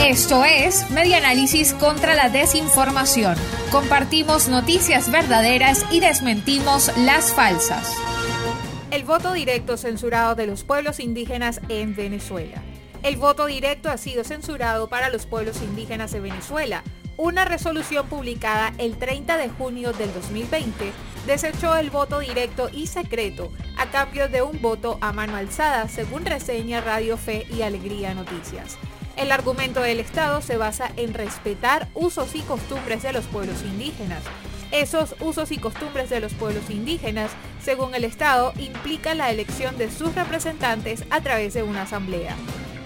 Esto es Media Análisis contra la Desinformación. Compartimos noticias verdaderas y desmentimos las falsas. El voto directo censurado de los pueblos indígenas en Venezuela. El voto directo ha sido censurado para los pueblos indígenas de Venezuela. Una resolución publicada el 30 de junio del 2020 desechó el voto directo y secreto a cambio de un voto a mano alzada, según reseña Radio Fe y Alegría Noticias. El argumento del Estado se basa en respetar usos y costumbres de los pueblos indígenas. Esos usos y costumbres de los pueblos indígenas, según el Estado, implican la elección de sus representantes a través de una asamblea.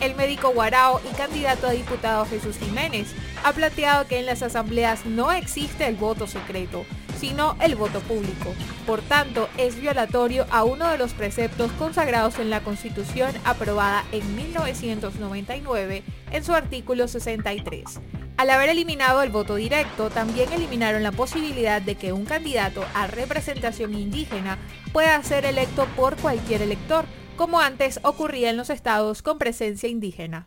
El médico Guarao y candidato a diputado Jesús Jiménez ha planteado que en las asambleas no existe el voto secreto, sino el voto público. Por tanto, es violatorio a uno de los preceptos consagrados en la Constitución aprobada en 1999 en su artículo 63. Al haber eliminado el voto directo, también eliminaron la posibilidad de que un candidato a representación indígena pueda ser electo por cualquier elector, como antes ocurría en los estados con presencia indígena.